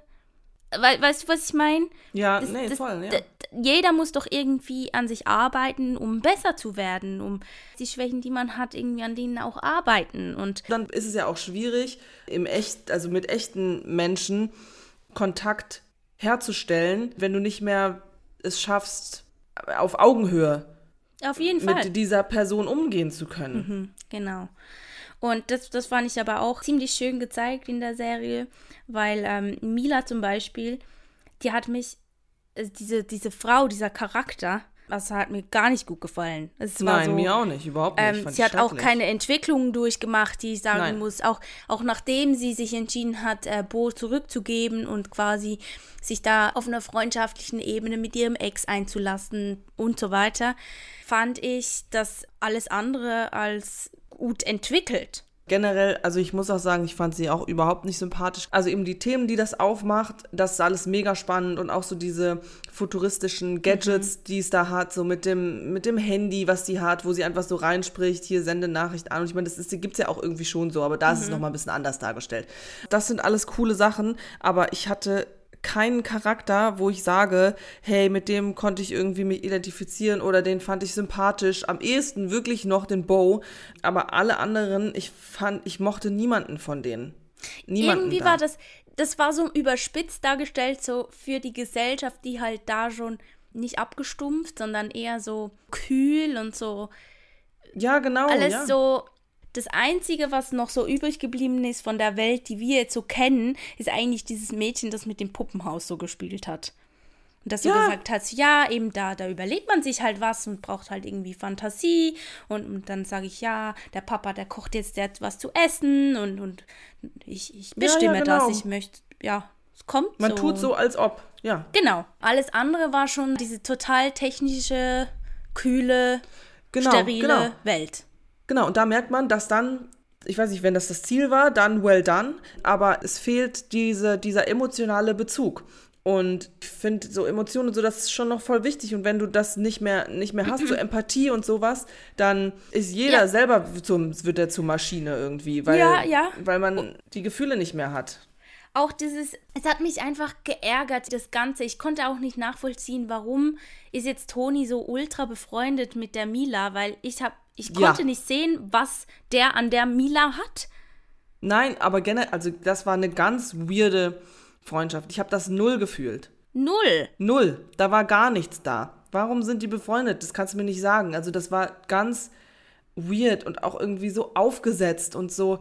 We weißt du, was ich meine? Ja, das, nee, das, voll, ja. Jeder muss doch irgendwie an sich arbeiten, um besser zu werden, um die Schwächen, die man hat, irgendwie an denen auch arbeiten. Und dann ist es ja auch schwierig, im echt, also mit echten Menschen Kontakt herzustellen, wenn du nicht mehr es schaffst, auf Augenhöhe auf jeden mit Fall. dieser Person umgehen zu können. Mhm, genau. Und das, das fand ich aber auch ziemlich schön gezeigt in der Serie, weil ähm, Mila zum Beispiel, die hat mich, äh, diese, diese Frau, dieser Charakter, das hat mir gar nicht gut gefallen. Nein, so, mir auch nicht, überhaupt nicht. Ähm, sie hat auch keine Entwicklungen durchgemacht, die ich sagen Nein. muss. Auch, auch nachdem sie sich entschieden hat, äh, Bo zurückzugeben und quasi sich da auf einer freundschaftlichen Ebene mit ihrem Ex einzulassen und so weiter, fand ich das alles andere als gut entwickelt. Generell, also ich muss auch sagen, ich fand sie auch überhaupt nicht sympathisch. Also eben die Themen, die das aufmacht, das ist alles mega spannend und auch so diese futuristischen Gadgets, mhm. die es da hat, so mit dem, mit dem Handy, was die hat, wo sie einfach so reinspricht, hier sende Nachricht an. Und ich meine, das gibt es ja auch irgendwie schon so, aber da mhm. ist es mhm. nochmal ein bisschen anders dargestellt. Das sind alles coole Sachen, aber ich hatte keinen Charakter, wo ich sage, hey, mit dem konnte ich irgendwie mich identifizieren oder den fand ich sympathisch. Am ehesten wirklich noch den Bo, aber alle anderen, ich fand, ich mochte niemanden von denen. Niemanden Irgendwie da. war das, das war so überspitzt dargestellt, so für die Gesellschaft, die halt da schon nicht abgestumpft, sondern eher so kühl und so. Ja, genau. Alles ja. so das Einzige, was noch so übrig geblieben ist von der Welt, die wir jetzt so kennen, ist eigentlich dieses Mädchen, das mit dem Puppenhaus so gespielt hat. Und dass ja. du gesagt hast, ja, eben da, da überlegt man sich halt was und braucht halt irgendwie Fantasie. Und, und dann sage ich, ja, der Papa, der kocht jetzt der was zu essen und, und ich, ich bestimme ja, ja, genau. das. Ich möchte, ja, es kommt. Man so. tut so, als ob, ja. Genau. Alles andere war schon diese total technische, kühle, genau, sterile genau. Welt. Genau, und da merkt man, dass dann, ich weiß nicht, wenn das das Ziel war, dann well done, aber es fehlt diese, dieser emotionale Bezug. Und ich finde so Emotionen und so, das ist schon noch voll wichtig. Und wenn du das nicht mehr, nicht mehr hast, so Empathie und sowas, dann ist jeder ja. selber zum, wird er zur Maschine irgendwie, weil, ja, ja. weil man die Gefühle nicht mehr hat. Auch dieses, es hat mich einfach geärgert, das Ganze. Ich konnte auch nicht nachvollziehen, warum ist jetzt Toni so ultra befreundet mit der Mila, weil ich habe, ich konnte ja. nicht sehen, was der an der Mila hat. Nein, aber generell, also das war eine ganz weirde Freundschaft. Ich habe das null gefühlt. Null? Null. Da war gar nichts da. Warum sind die befreundet? Das kannst du mir nicht sagen. Also das war ganz weird und auch irgendwie so aufgesetzt und so.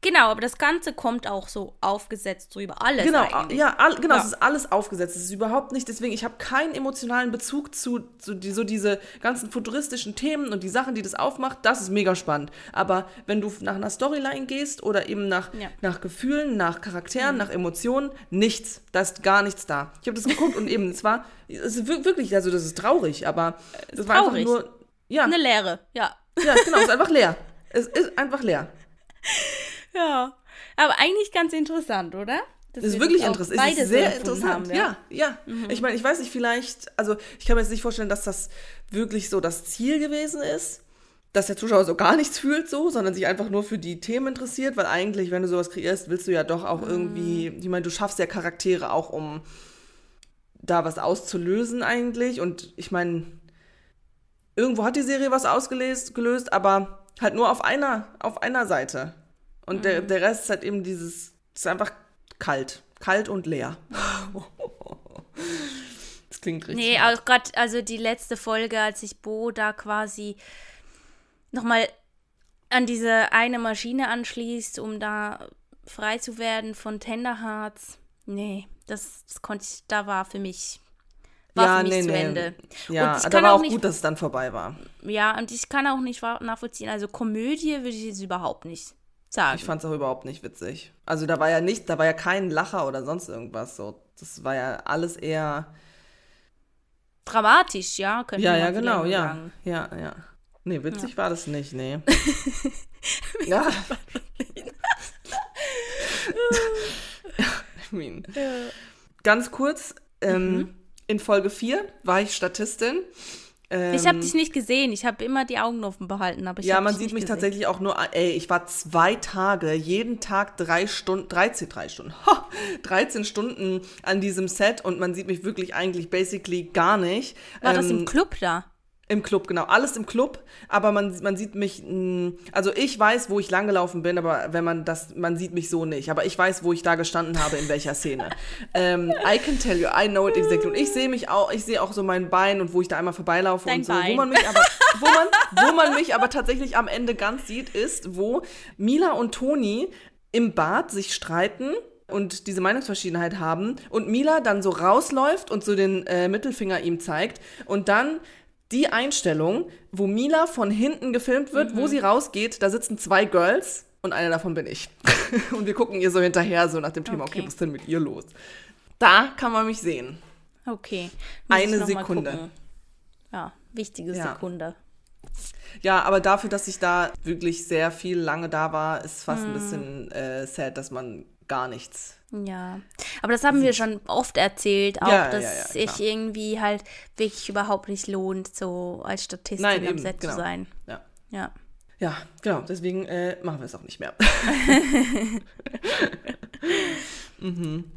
Genau, aber das Ganze kommt auch so aufgesetzt, so über alles. Genau, eigentlich. ja, all, genau, ja. es ist alles aufgesetzt. Es ist überhaupt nicht, deswegen, ich habe keinen emotionalen Bezug zu, zu die, so diese ganzen futuristischen Themen und die Sachen, die das aufmacht. Das ist mega spannend. Aber wenn du nach einer Storyline gehst oder eben nach, ja. nach Gefühlen, nach Charakteren, mhm. nach Emotionen, nichts. Da ist gar nichts da. Ich habe das geguckt und eben, es war, es ist wirklich, also das ist traurig, aber es war einfach nur, ja. Eine Leere, ja. Ja, genau, es ist einfach leer. Es ist einfach leer. Ja, aber eigentlich ganz interessant, oder? Das ist wirklich interessant. Es ist sehr interessant. Haben, ja, ja. ja. Mhm. Ich meine, ich weiß nicht, vielleicht, also ich kann mir jetzt nicht vorstellen, dass das wirklich so das Ziel gewesen ist, dass der Zuschauer so gar nichts fühlt, so, sondern sich einfach nur für die Themen interessiert, weil eigentlich, wenn du sowas kreierst, willst du ja doch auch mhm. irgendwie, ich meine, du schaffst ja Charaktere auch, um da was auszulösen eigentlich. Und ich meine, irgendwo hat die Serie was ausgelöst, aber halt nur auf einer, auf einer Seite. Und mhm. der, der Rest ist halt eben dieses, ist einfach kalt. Kalt und leer. das klingt richtig. Nee, auch Gott, also die letzte Folge, als sich Bo da quasi nochmal an diese eine Maschine anschließt, um da frei zu werden von Tenderhearts. Nee, das, das konnte ich, da war für mich war ja, für mich nee, zu nee. Ende. Ja, da war auch nicht, gut, dass es dann vorbei war. Ja, und ich kann auch nicht nachvollziehen. Also Komödie würde ich jetzt überhaupt nicht sagen. Ich fand es auch überhaupt nicht witzig. Also da war ja nicht, da war ja kein Lacher oder sonst irgendwas. So, das war ja alles eher dramatisch, ja, könnte ja, ja, genau, ja, sagen. ja, ja. Nee, witzig ja. war das nicht, nee. ja. I mean. Ja. Ganz kurz, ähm, mhm. in Folge 4 war ich Statistin ähm, ich habe dich nicht gesehen. Ich habe immer die Augen offen behalten. Aber ich ja, man sieht mich gesehen. tatsächlich auch nur. Ey, ich war zwei Tage, jeden Tag drei Stunden, 13, drei Stunden, 13 Stunden an diesem Set und man sieht mich wirklich eigentlich basically gar nicht. War ähm, das im ähm, Club da? Im Club, genau. Alles im Club, aber man, man sieht mich, mm, also ich weiß, wo ich langgelaufen bin, aber wenn man das, man sieht mich so nicht. Aber ich weiß, wo ich da gestanden habe, in welcher Szene. ähm, I can tell you, I know it exactly. Und ich sehe mich auch, ich sehe auch so mein Bein und wo ich da einmal vorbeilaufe Dein und so. Bein. Wo man mich aber, wo man, wo man mich aber tatsächlich am Ende ganz sieht, ist, wo Mila und Toni im Bad sich streiten und diese Meinungsverschiedenheit haben und Mila dann so rausläuft und so den äh, Mittelfinger ihm zeigt und dann die Einstellung, wo Mila von hinten gefilmt wird, mhm. wo sie rausgeht, da sitzen zwei Girls und eine davon bin ich. und wir gucken ihr so hinterher, so nach dem Thema, okay, okay was ist denn mit ihr los? Da kann man mich sehen. Okay. Muss eine Sekunde. Ja, wichtige ja. Sekunde. Ja, aber dafür, dass ich da wirklich sehr viel lange da war, ist fast mm. ein bisschen äh, sad, dass man gar nichts ja, aber das haben wir schon oft erzählt, auch ja, dass ja, ja, sich irgendwie halt wirklich überhaupt nicht lohnt, so als Statistin Nein, am eben, Set genau. zu sein. Ja. ja. Ja, genau, deswegen äh, machen wir es auch nicht mehr. mhm.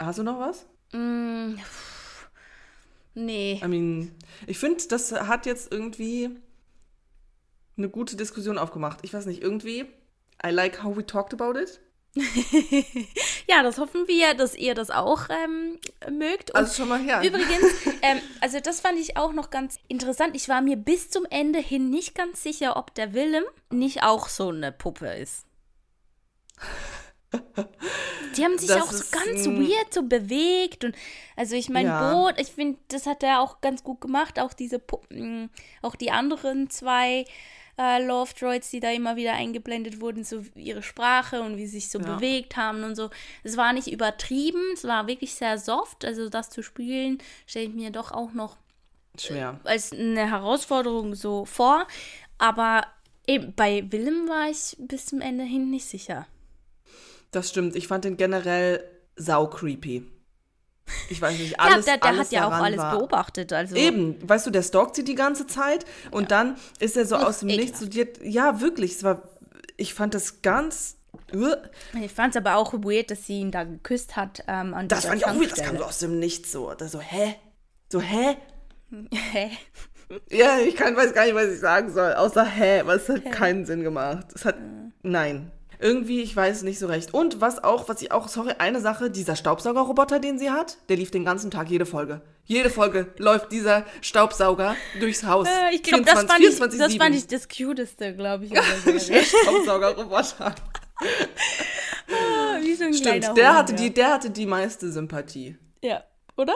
Hast du noch was? Mm, nee. I mean, ich finde, das hat jetzt irgendwie eine gute Diskussion aufgemacht. Ich weiß nicht, irgendwie, I like how we talked about it. ja, das hoffen wir, dass ihr das auch ähm, mögt. Und also schon mal her. Übrigens, ähm, also das fand ich auch noch ganz interessant. Ich war mir bis zum Ende hin nicht ganz sicher, ob der Willem nicht auch so eine Puppe ist. Die haben sich das auch so ganz weird so bewegt und also ich meine ja. Boot, ich finde, das hat er auch ganz gut gemacht, auch diese Puppen, auch die anderen zwei äh, Love Droids, die da immer wieder eingeblendet wurden, so ihre Sprache und wie sie sich so ja. bewegt haben und so. Es war nicht übertrieben, es war wirklich sehr soft. Also das zu spielen, stelle ich mir doch auch noch schwer äh, als eine Herausforderung so vor. Aber eben bei Willem war ich bis zum Ende hin nicht sicher. Das stimmt. Ich fand den generell sau creepy. Ich weiß nicht, alles. ja, der, der alles hat ja auch alles war, beobachtet. Also. Eben, weißt du, der stalkt sie die ganze Zeit und dann ist er so Uch, aus dem Nichts zu dir. Ja, wirklich, es war, ich fand das ganz. uh, Ich fand es aber auch weird, dass sie ihn da geküsst hat ähm, an Das fand ich auch wieder, das kam so aus dem Nichts so. Da so, hä? So, hä? Hä? Ja, ich kann, weiß gar nicht, was ich sagen soll, außer hä, weil es hat keinen Sinn gemacht. Es hat, nein. Irgendwie, ich weiß nicht so recht. Und was auch, was ich auch, sorry, eine Sache, dieser Staubsaugerroboter, den sie hat, der lief den ganzen Tag jede Folge. Jede Folge läuft dieser Staubsauger durchs Haus. Äh, ich glaube, das, fand ich- das 24/7. fand ich das Cuteste, glaube ich. der. Staubsaugerroboter. Wie so ein Stimmt, der Hund, hatte, ja. die, der hatte die meiste Sympathie. Ja, oder?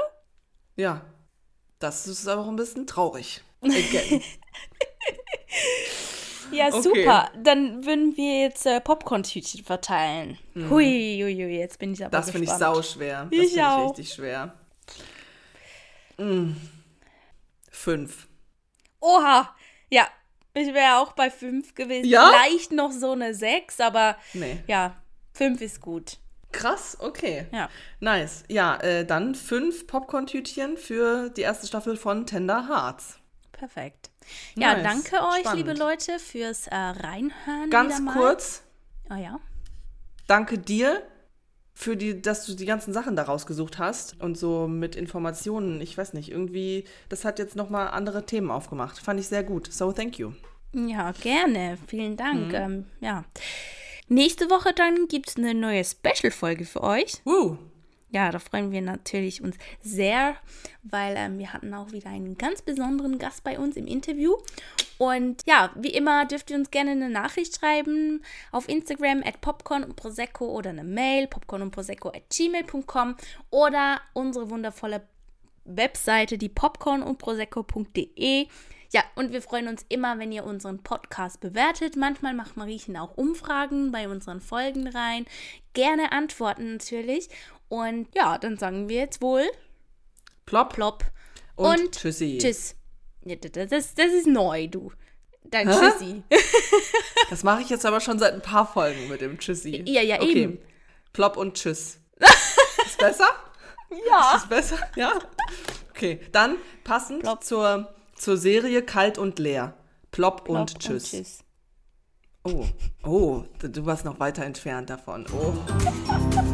Ja. Das ist aber auch ein bisschen traurig. Again. Ja, Okay. super. Dann würden wir jetzt äh, Popcorn-Tütchen verteilen. Hui, hui, hui, jetzt bin ich aber Mhm. Das finde ich gespannt. sauschwer. Das finde ich auch. richtig schwer. Mm. Fünf. Oha, ja. Ich wäre auch bei 5 gewesen. Ja? Vielleicht noch so eine 6, aber Nee. ja, 5 ist gut. Krass, okay. Ja. Nice. Ja, äh, dann fünf Popcorn-Tütchen für die erste Staffel von Tender Hearts. Perfekt. Ja, Nice. danke euch, Spannend. liebe Leute, fürs äh, Reinhören. Ganz kurz, Oh ja. danke dir für die, dass du die ganzen Sachen da rausgesucht hast und so mit Informationen. Ich weiß nicht, irgendwie, das hat jetzt nochmal andere Themen aufgemacht. Fand ich sehr gut. So, thank you. Ja, gerne. Vielen Mhm. Dank. Ähm, ja. Nächste Woche dann gibt es eine neue Special-Folge für euch. Woo. Ja, da freuen wir natürlich uns sehr, weil ähm, wir hatten auch wieder einen ganz besonderen Gast bei uns im Interview. Und ja, wie immer dürft ihr uns gerne eine Nachricht schreiben auf Instagram at popcorn und prosecco oder eine Mail popcorn und prosecco at gmail.com oder unsere wundervolle Webseite, die popcorn und prosecco.de. Ja, und wir freuen uns immer, wenn ihr unseren Podcast bewertet. Manchmal macht Mariechen auch Umfragen bei unseren Folgen rein. Gerne antworten natürlich. Und ja, dann sagen wir jetzt wohl Plop. plopp Und und, tschüssi. tschüss. Das, das, ist neu, du. Dein Hä? Tschüssi. Das mache ich jetzt aber schon seit ein paar Folgen mit dem Tschüssi. Ja, ja, okay. eben. Plop und Tschüss. Ist besser? Ja. Ist besser? Ja? Okay, dann passend Plop. zur, zur Serie Kalt und Leer. Plop, Plopp und Tschüss. tschüss. Oh, oh, du warst noch weiter entfernt davon. Oh.